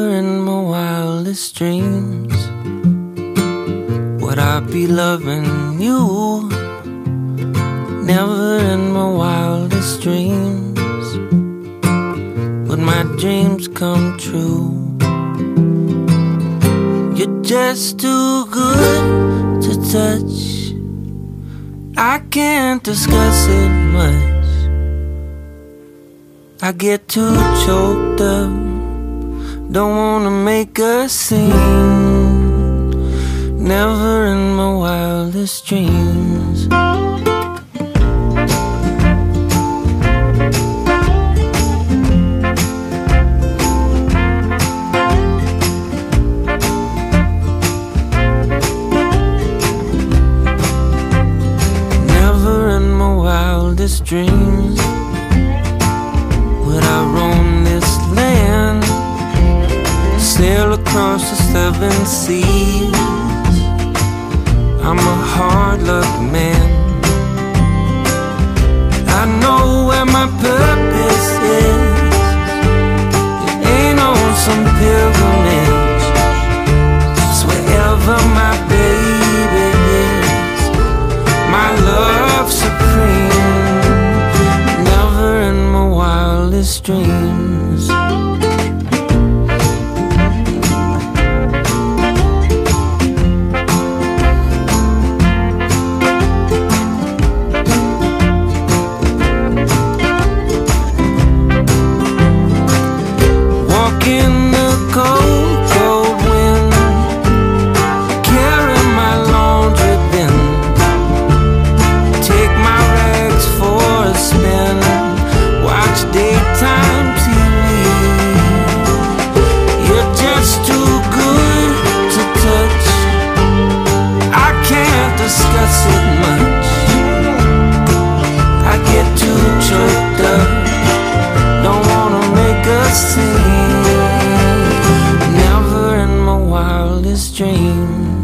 Never in my wildest dreams would I be loving you. Never in my wildest dreams would my dreams come true. You're just too good to touch. I can't discuss it much. I get too choked up. Don't wanna make a scene. Never in my wildest dreams. Never in my wildest dreams would I roam sail across the seven seas. I'm a hard luck man. I know where my purpose is. It ain't on some pilgrimage. It's wherever my baby is. My love supreme. Never in my wildest dreams. dream.